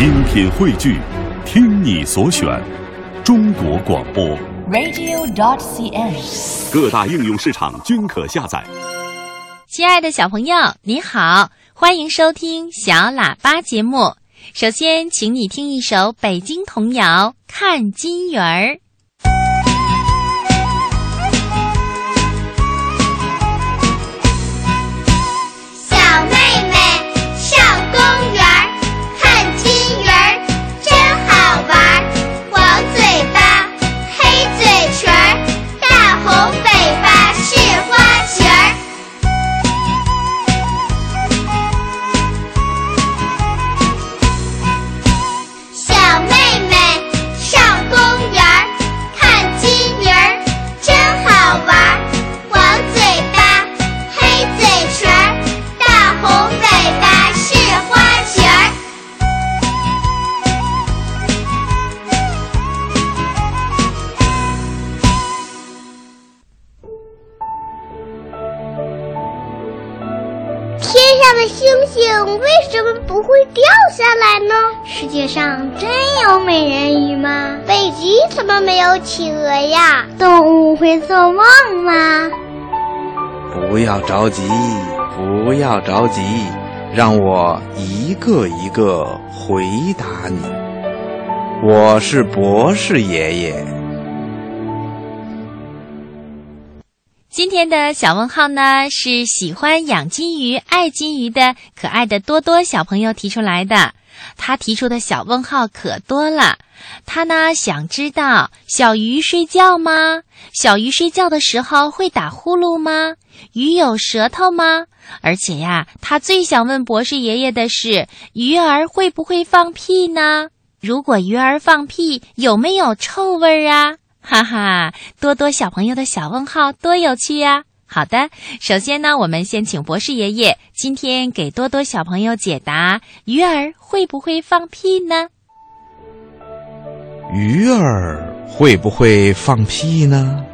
精品汇聚，听你所选，中国广播。radio.dot.cn，。各大应用市场均可下载。亲爱的小朋友，你好，欢迎收听小喇叭节目。首先，请你听一首北京童谣《看金鱼儿》。怎么没有企鹅呀？动物会做梦吗？不要着急，不要着急，让我一个一个回答你。我是博士爷爷。今天的小问号呢，是喜欢养金鱼、爱金鱼的可爱的多多小朋友提出来的。他提出的小问号可多了。他呢想知道小鱼睡觉吗？小鱼睡觉的时候会打呼噜吗？鱼有舌头吗？而且呀，他最想问博士爷爷的是，鱼儿会不会放屁呢？如果鱼儿放屁，有没有臭味儿啊？哈哈，多多小朋友的小问号多有趣呀、好的，首先呢，我们先请博士爷爷今天给多多小朋友解答：鱼儿会不会放屁呢？鱼儿会不会放屁呢？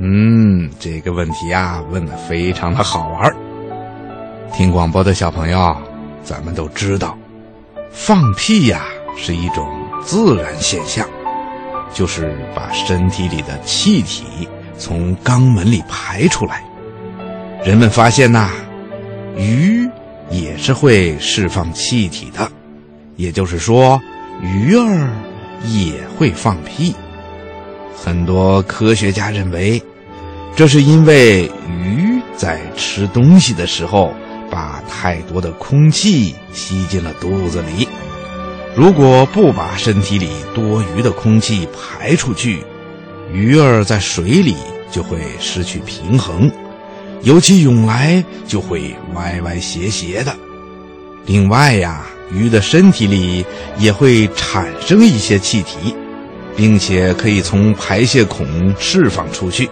嗯，这个问题啊，问的非常的好玩。听广播的小朋友，咱们都知道，放屁呀、是一种自然现象，就是把身体里的气体从肛门里排出来。人们发现呐、鱼也是会释放气体的，也就是说，鱼儿也会放屁。很多科学家认为，这是因为鱼在吃东西的时候，把太多的空气吸进了肚子里。如果不把身体里多余的空气排出去，鱼儿在水里就会失去平衡，游起泳来就会歪歪斜斜的。另外呀，鱼的身体里也会产生一些气体，并且可以从排泄孔释放出去，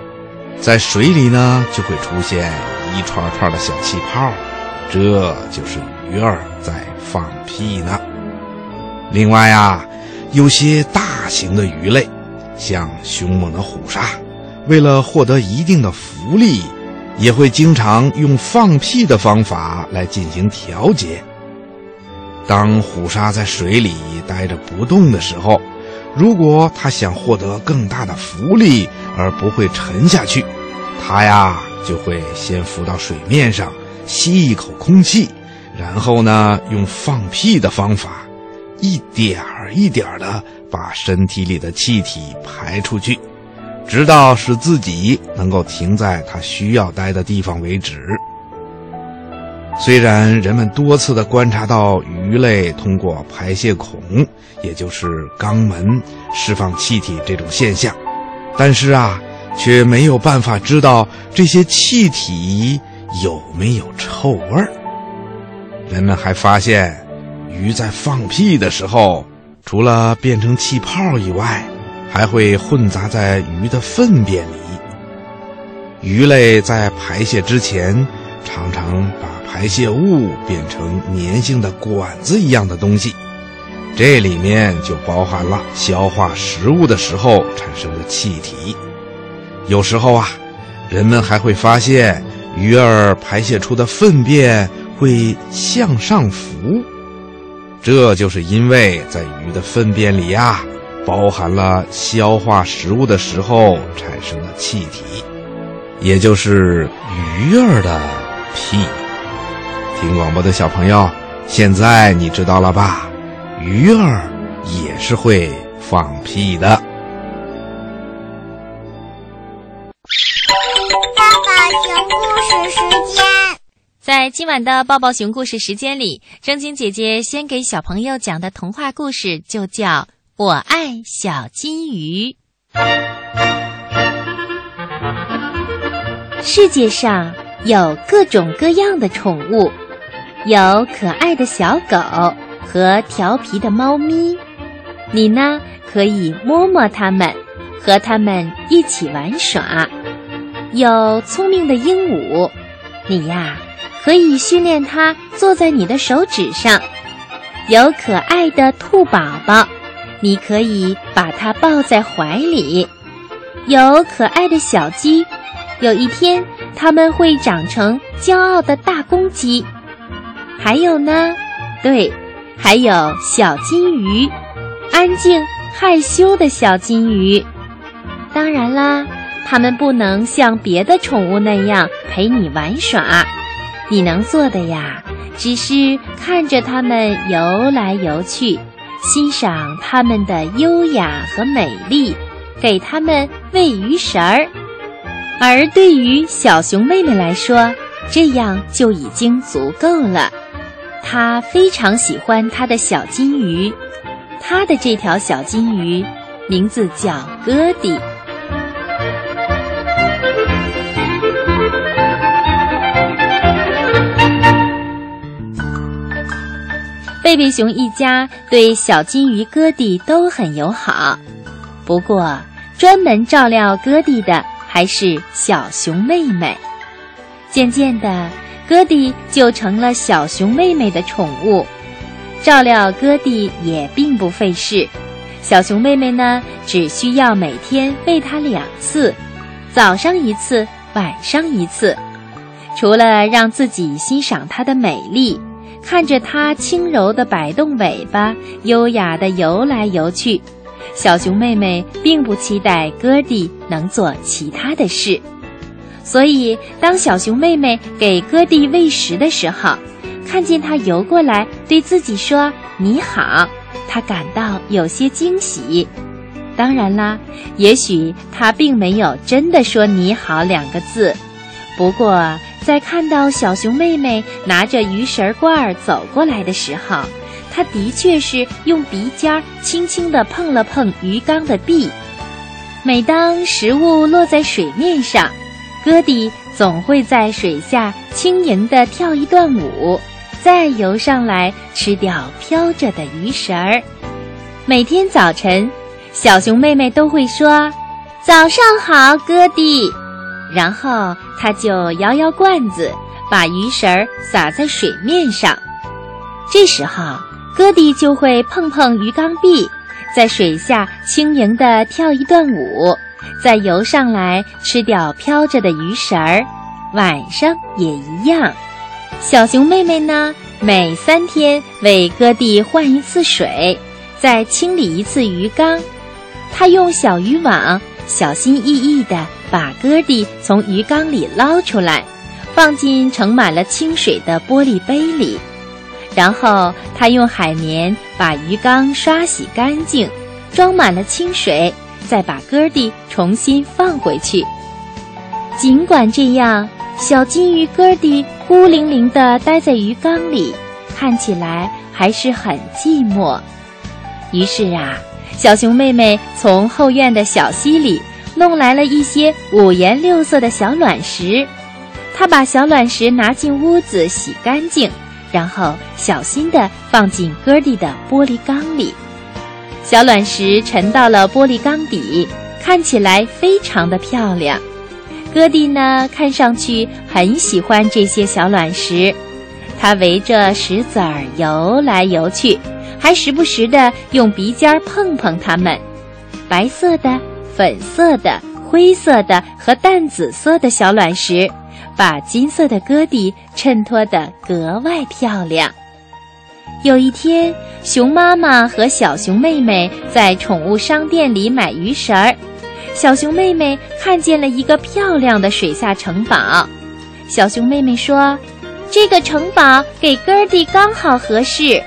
在水里呢就会出现一串串的小气泡，这就是鱼儿在放屁呢。另外呀，有些大型的鱼类，像凶猛的虎鲨，为了获得一定的浮力，也会经常用放屁的方法来进行调节。当虎鲨在水里待着不动的时候，如果它想获得更大的浮力而不会沉下去，它呀就会先浮到水面上吸一口空气，然后呢用放屁的方法，一点儿一点儿的把身体里的气体排出去，直到使自己能够停在它需要待的地方为止。虽然人们多次的观察到鱼类通过排泄孔，也就是肛门释放气体这种现象，但是啊，却没有办法知道这些气体有没有臭味儿。人们还发现，鱼在放屁的时候，除了变成气泡以外，还会混杂在鱼的粪便里。鱼类在排泄之前，常常把排泄物变成粘性的管子一样的东西，这里面就包含了消化食物的时候产生的气体。有时候啊，人们还会发现鱼儿排泄出的粪便会向上浮，这就是因为在鱼的粪便里呀，包含了消化食物的时候产生的气体，也就是鱼儿的屁。听广播的小朋友，现在你知道了吧？鱼儿也是会放屁的。在今晚的抱抱熊故事时间里，正经姐姐先给小朋友讲的童话故事就叫《我爱小金鱼》。世界上有各种各样的宠物，有可爱的小狗和调皮的猫咪。你呢，可以摸摸它们，和它们一起玩耍。有聪明的鹦鹉，你呀。可以训练它坐在你的手指上，有可爱的兔宝宝，你可以把它抱在怀里；有可爱的小鸡，有一天它们会长成骄傲的大公鸡。还有呢，对，还有小金鱼，安静害羞的小金鱼。当然啦，它们不能像别的宠物那样陪你玩耍。你能做的呀，只是看着它们游来游去，欣赏它们的优雅和美丽，给它们喂鱼食儿。而对于小熊妹妹来说，这样就已经足够了。她非常喜欢她的小金鱼，她的这条小金鱼名字叫哥迪。贝贝熊一家对小金鱼哥弟都很友好，不过专门照料哥弟的还是小熊妹妹。渐渐的，哥弟就成了小熊妹妹的宠物，照料哥弟也并不费事。小熊妹妹呢，只需要每天喂它两次，早上一次，晚上一次。除了让自己欣赏它的美丽。看着它轻柔地摆动尾巴，优雅地游来游去，小熊妹妹并不期待哥弟能做其他的事。所以，当小熊妹妹给哥弟喂食的时候，看见它游过来对自己说“你好”，她感到有些惊喜。当然啦，也许它并没有真的说“你好”两个字，不过。在看到小熊妹妹拿着鱼食罐儿走过来的时候，她的确是用鼻尖轻轻地碰了碰鱼缸的壁。每当食物落在水面上，哥迪总会在水下轻盈地跳一段舞，再游上来吃掉飘着的鱼食儿。每天早晨，小熊妹妹都会说：“早上好，哥迪。”然后他就摇摇罐子，把鱼食儿撒在水面上。这时候，哥迪就会碰碰鱼缸壁，在水下轻盈地跳一段舞，再游上来吃掉飘着的鱼食儿。晚上也一样。小熊妹妹呢，每三天为哥弟换一次水，再清理一次鱼缸。她用小渔网小心翼翼地。把哥弟从鱼缸里捞出来，放进盛满了清水的玻璃杯里，然后他用海绵把鱼缸刷洗干净，装满了清水，再把哥弟重新放回去。尽管这样，小金鱼哥弟孤零零地待在鱼缸里，看起来还是很寂寞。于是啊，小熊妹妹从后院的小溪里。弄来了一些五颜六色的小卵石，她把小卵石拿进屋子洗干净，然后小心地放进哥迪的玻璃缸里。小卵石沉到了玻璃缸底，看起来非常的漂亮。哥迪呢，看上去很喜欢这些小卵石，他围着石子儿游来游去，还时不时地用鼻尖碰碰它们，白色的。粉色的、灰色的和淡紫色的小卵石，把金色的哥弟衬托得格外漂亮。有一天，熊妈妈和小熊妹妹在宠物商店里买鱼食儿。小熊妹妹看见了一个漂亮的水下城堡，小熊妹妹说：“这个城堡给哥儿弟刚好合适。”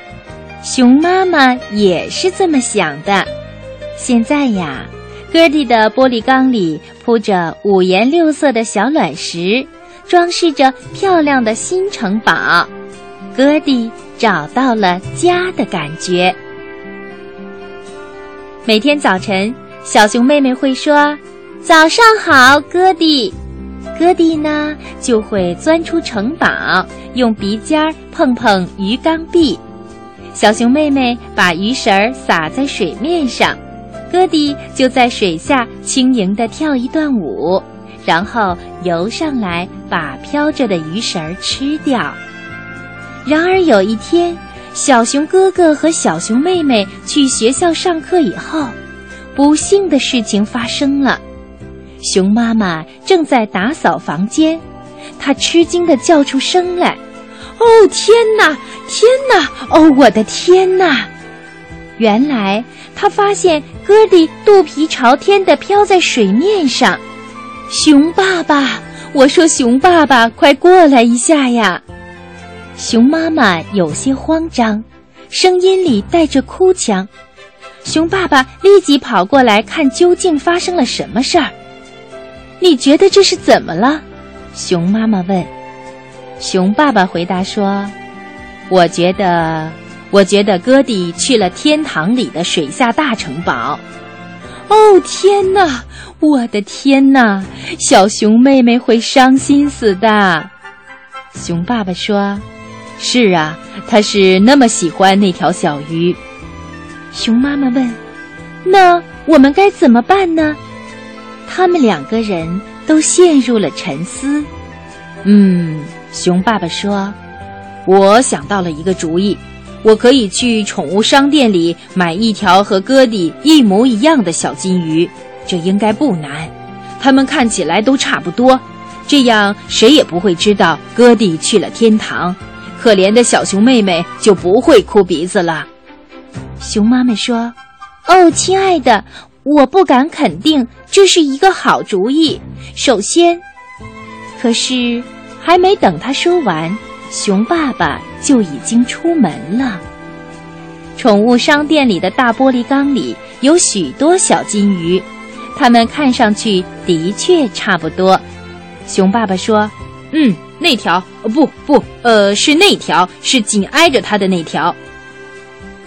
熊妈妈也是这么想的。现在呀，哥儿弟的玻璃缸里铺着五颜六色的小卵石，装饰着漂亮的新城堡。哥儿弟找到了家的感觉。每天早晨。小熊妹妹会说：“早上好，哥弟。”哥弟呢就会钻出城堡，用鼻尖碰碰鱼缸壁。小熊妹妹把鱼食儿撒在水面上，哥弟就在水下轻盈地跳一段舞，然后游上来把飘着的鱼食儿吃掉。然而有一天，小熊哥哥和小熊妹妹去学校上课以后。不幸的事情发生了，熊妈妈正在打扫房间，她吃惊地叫出声来：“哦，天哪，天哪！哦，我的天哪！”原来他发现哥弟肚皮朝天的飘在水面上。熊爸爸，我说熊爸爸，快过来一下呀！熊妈妈有些慌张，声音里带着哭腔。熊爸爸立即跑过来看究竟发生了什么事儿。你觉得这是怎么了？熊妈妈问。熊爸爸回答说：“我觉得，我觉得哥弟去了天堂里的水下大城堡。”哦天哪！我的天哪！小熊妹妹会伤心死的。熊爸爸说：“是啊，他是那么喜欢那条小鱼。”熊妈妈问：“那我们该怎么办呢？”他们两个人都陷入了沉思。嗯，熊爸爸说：“我想到了一个主意，我可以去宠物商店里买一条和哥弟一模一样的小金鱼，这应该不难。它们看起来都差不多，这样谁也不会知道哥弟去了天堂，可怜的小熊妹妹就不会哭鼻子了。”熊妈妈说：“哦，亲爱的，我不敢肯定这是一个好主意。首先，可是还没等他说完，熊爸爸就已经出门了。宠物商店里的大玻璃缸里有许多小金鱼，它们看上去的确差不多。熊爸爸说：‘嗯，那条……不不，呃，是那条，是紧挨着它的那条。’”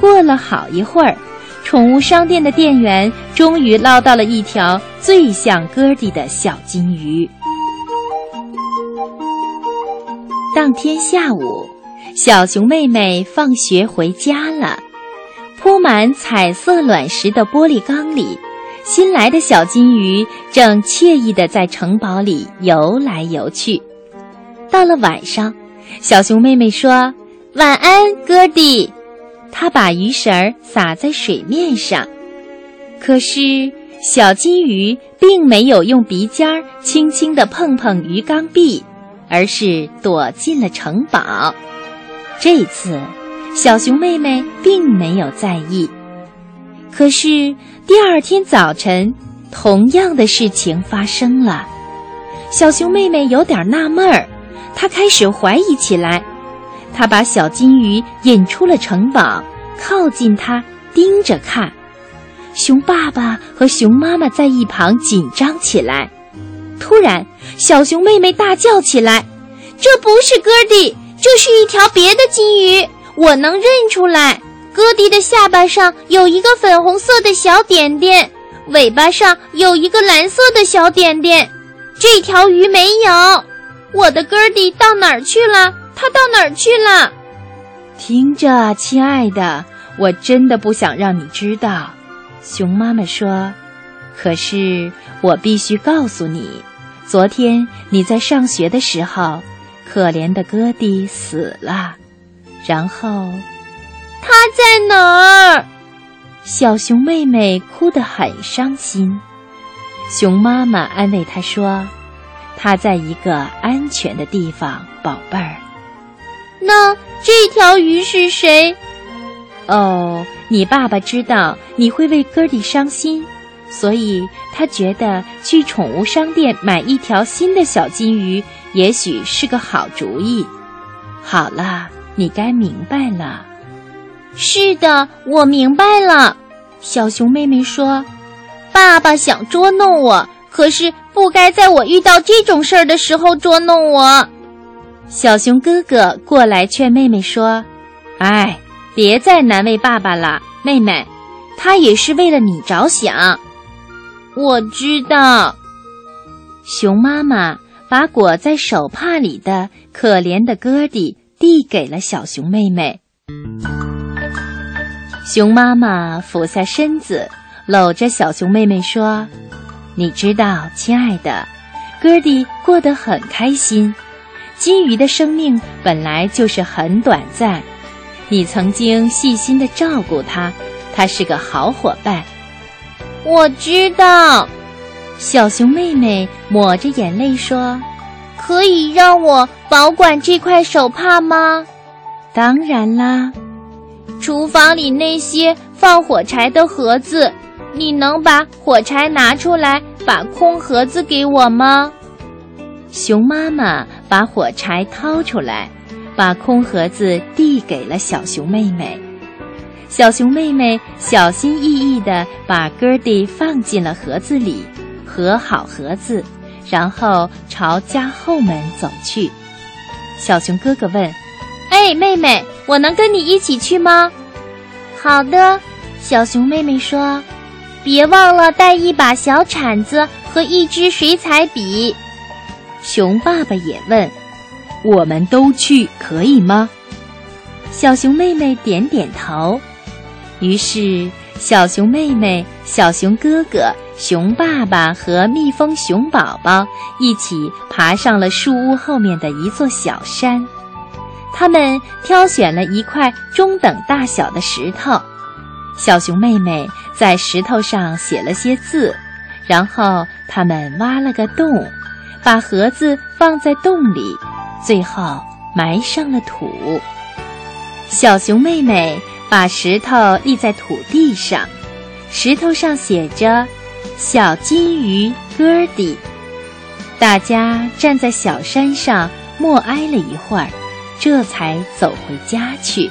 过了好一会儿，宠物商店的店员终于捞到了一条最像哥弟的小金鱼。当天下午，小熊妹妹放学回家了，铺满彩色卵石的玻璃缸里，新来的小金鱼正惬意地在城堡里游来游去。到了晚上，小熊妹妹说：“晚安，哥弟。”他把鱼食儿撒在水面上，可是小金鱼并没有用鼻尖轻轻地碰碰鱼缸壁，而是躲进了城堡。这次，小熊妹妹并没有在意。可是第二天早晨，同样的事情发生了。小熊妹妹有点纳闷儿，她开始怀疑起来。他把小金鱼引出了城堡，靠近它盯着看。熊爸爸和熊妈妈在一旁紧张起来。突然，小熊妹妹大叫起来：“这不是哥迪，这是一条别的金鱼！我能认出来。哥迪的下巴上有一个粉红色的小点点，尾巴上有一个蓝色的小点点。这条鱼没有。我的哥迪到哪儿去了？”他到哪儿去了？听着，亲爱的，我真的不想让你知道。熊妈妈说：“可是我必须告诉你，昨天你在上学的时候，可怜的哥弟死了。然后，他在哪儿？”小熊妹妹哭得很伤心。熊妈妈安慰她说：“他在一个安全的地方，宝贝儿。”那这条鱼是谁？哦，你爸爸知道你会为哥弟伤心，所以他觉得去宠物商店买一条新的小金鱼，也许是个好主意。好了，你该明白了。是的，我明白了。小熊妹妹说：“爸爸想捉弄我，可是不该在我遇到这种事儿的时候捉弄我。”小熊哥哥过来劝妹妹说：“哎，别再难为爸爸了，妹妹，他也是为了你着想。”我知道。熊妈妈把裹在手帕里的可怜的哥弟递给了小熊妹妹。熊妈妈俯下身子，搂着小熊妹妹说：“你知道，亲爱的，哥弟过得很开心。金鱼的生命本来就是很短暂，你曾经细心的照顾它，它是个好伙伴。”我知道，小熊妹妹抹着眼泪说：“可以让我保管这块手帕吗？”当然啦。厨房里那些放火柴的盒子，你能把火柴拿出来，把空盒子给我吗？熊妈妈把火柴掏出来，把空盒子递给了小熊妹妹。小熊妹妹小心翼翼地把哥迪放进了盒子里，合好盒子，然后朝家后门走去。小熊哥哥问。哎，妹妹，我能跟你一起去吗？好的，小熊妹妹说：“别忘了带一把小铲子和一支水彩笔。”熊爸爸也问：“我们都去可以吗？”小熊妹妹点点头。于是，小熊妹妹、小熊哥哥、熊爸爸和蜜蜂熊宝宝一起爬上了树屋后面的一座小山。他们挑选了一块中等大小的石头，小熊妹妹在石头上写了些字，然后他们挖了个洞，把盒子放在洞里，最后埋上了土。小熊妹妹把石头立在土地上，石头上写着“小金鱼哥迪”。大家站在小山上默哀了一会儿。这才走回家去。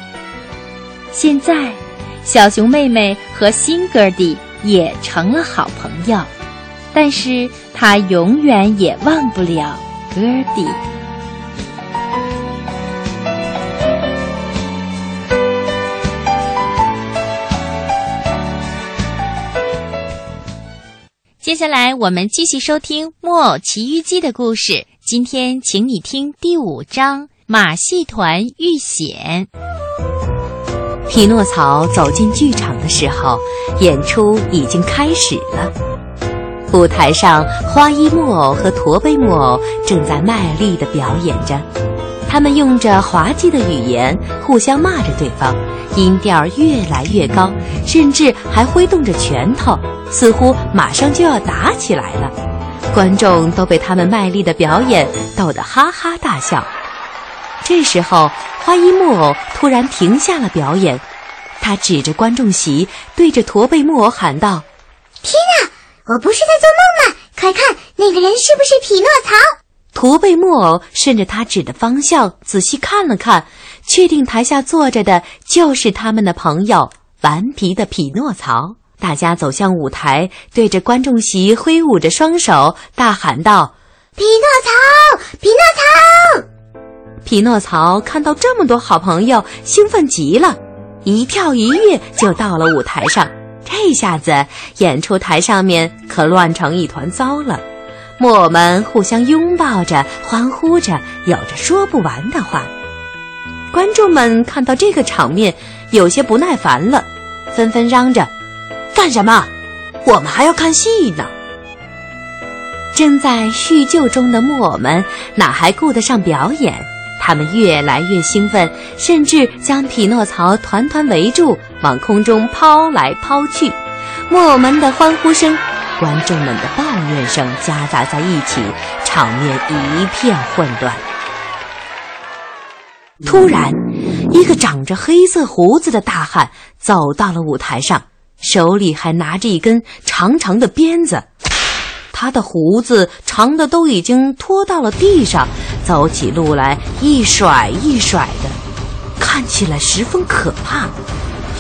现在，小熊妹妹和新哥弟也成了好朋友，但是她永远也忘不了哥弟。接下来，我们继续收听《木偶奇遇记》的故事。今天，请你听第五章。马戏团遇险。匹诺曹走进剧场的时候，演出已经开始了。舞台上，花衣木偶和驼背木偶正在卖力地表演着，他们用着滑稽的语言互相骂着对方，音调越来越高，甚至还挥动着拳头，似乎马上就要打起来了。观众都被他们卖力的表演逗得哈哈大笑。这时候，花衣木偶突然停下了表演，他指着观众席，对着驼背木偶喊道：“天啊，我不是在做梦吗？快看，那个人是不是匹诺曹？”驼背木偶顺着他指的方向仔细看了看，确定台下坐着的就是他们的朋友顽皮的匹诺曹。大家走向舞台，对着观众席挥舞着双手，大喊道：“匹诺曹，匹诺曹！”匹诺曹看到这么多好朋友，兴奋极了，一跳一跃就到了舞台上。这下子，演出台上面可乱成一团糟了。木偶们互相拥抱着，欢呼着，有着说不完的话。观众们看到这个场面，有些不耐烦了，纷纷嚷着：“干什么？我们还要看戏呢！”正在叙旧中的木偶们哪还顾得上表演？他们越来越兴奋，甚至将匹诺曹团团围住，往空中抛来抛去。木偶们的欢呼声、观众们的抱怨声夹杂在一起，场面一片混乱。突然，一个长着黑色胡子的大汉走到了舞台上，手里还拿着一根长长的鞭子。他的胡子长的都已经拖到了地上，走起路来一甩一甩的，看起来十分可怕。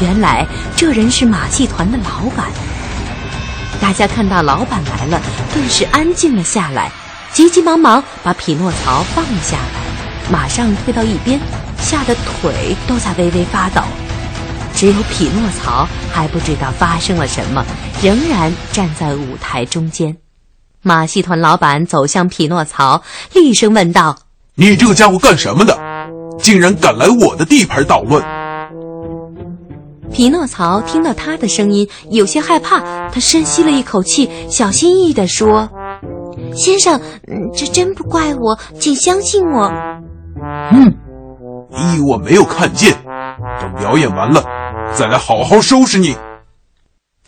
原来这人是马戏团的老板。大家看到老板来了，顿时安静了下来，急急忙忙把匹诺曹放了下来，马上退到一边，吓得腿都在微微发抖。只有匹诺曹还不知道发生了什么，仍然站在舞台中间。马戏团老板走向匹诺曹，厉声问道：“你这个家伙干什么的？竟然敢来我的地盘捣乱！”匹诺曹听到他的声音，有些害怕。他深吸了一口气，小心翼翼地说：“先生，这真不怪我，请相信我。”“嗯，你以为我没有看见？等表演完了，再来好好收拾你。”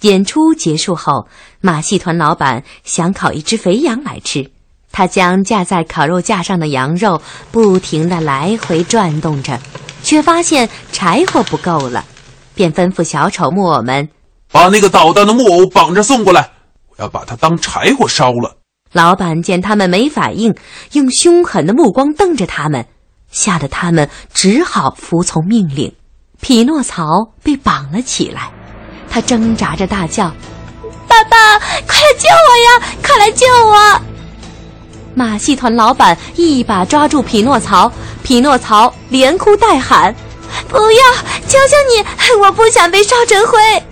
演出结束后，马戏团老板想烤一只肥羊来吃。他将架在烤肉架上的羊肉不停地来回转动着，却发现柴火不够了，便吩咐小丑木偶们把那个捣蛋的木偶绑着送过来，我要把它当柴火烧了。老板见他们没反应，用凶狠的目光瞪着他们，吓得他们只好服从命令。匹诺曹被绑了起来。他挣扎着大叫：“爸爸，快来救我呀！快来救我！”马戏团老板一把抓住匹诺曹，匹诺曹连哭带喊：“不要！求求你，我不想被烧成灰！”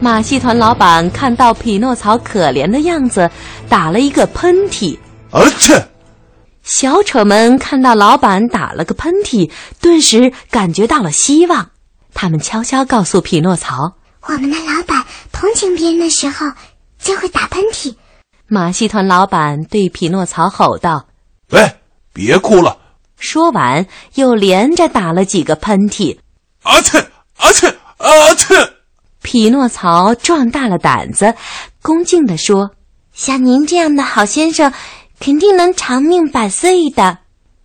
马戏团老板看到匹诺曹可怜的样子，打了一个喷嚏。而且，小丑们看到老板打了个喷嚏，顿时感觉到了希望。他们悄悄告诉匹诺曹。我们的老板同情别人的时候就会打喷嚏。马戏团老板对匹诺曹吼道：“喂，别哭了！”说完，又连着打了几个喷嚏。啊嚏！啊嚏！啊嚏！匹诺曹壮大了胆子，恭敬地说：“像您这样的好先生，肯定能长命百岁的。”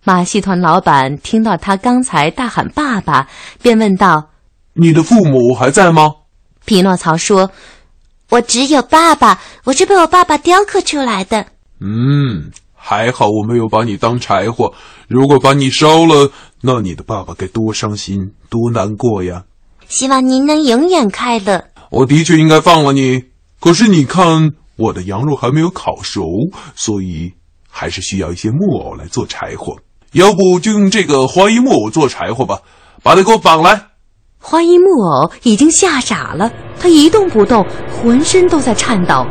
马戏团老板听到他刚才大喊“爸爸”，便问道：“你的父母还在吗？”匹诺曹说：“我只有爸爸，我是被我爸爸雕刻出来的。”嗯，还好我没有把你当柴火。如果把你烧了，那你的爸爸该多伤心、多难过呀！希望您能永远快乐。我的确应该放了你，可是你看，我的羊肉还没有烤熟，所以还是需要一些木偶来做柴火。要不就用这个花衣木偶做柴火吧，把它给我绑来。花衣木偶已经吓傻了，他一动不动，浑身都在颤抖。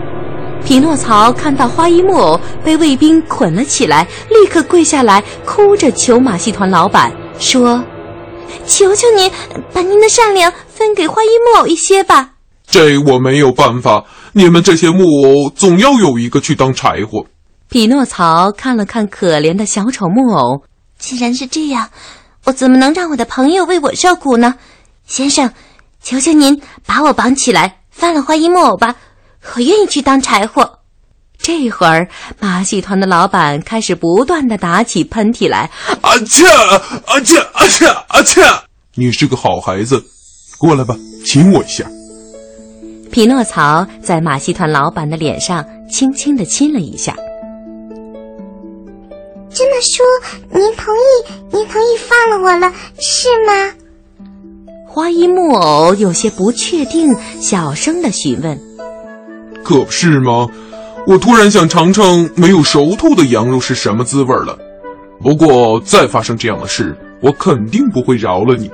匹诺曹看到花衣木偶被卫兵捆了起来，立刻跪下来，哭着求马戏团老板说：“求求您，把您的善良分给花衣木偶一些吧。”这我没有办法，你们这些木偶总要有一个去当柴火。匹诺曹看了看可怜的小丑木偶，既然是这样，我怎么能让我的朋友为我受苦呢？先生，求求您把我绑起来，放了花衣木偶吧，我愿意去当柴火。这会儿，马戏团的老板开始不断的打起喷嚏来。啊切！啊切！啊切！啊切！你是个好孩子，过来吧，亲我一下。匹诺曹在马戏团老板的脸上轻轻的亲了一下。这么说，您同意？您同意放了我了，是吗？花衣木偶有些不确定，小声的询问：“可不是吗？我突然想尝尝没有熟透的羊肉是什么滋味了。不过再发生这样的事，我肯定不会饶了你。”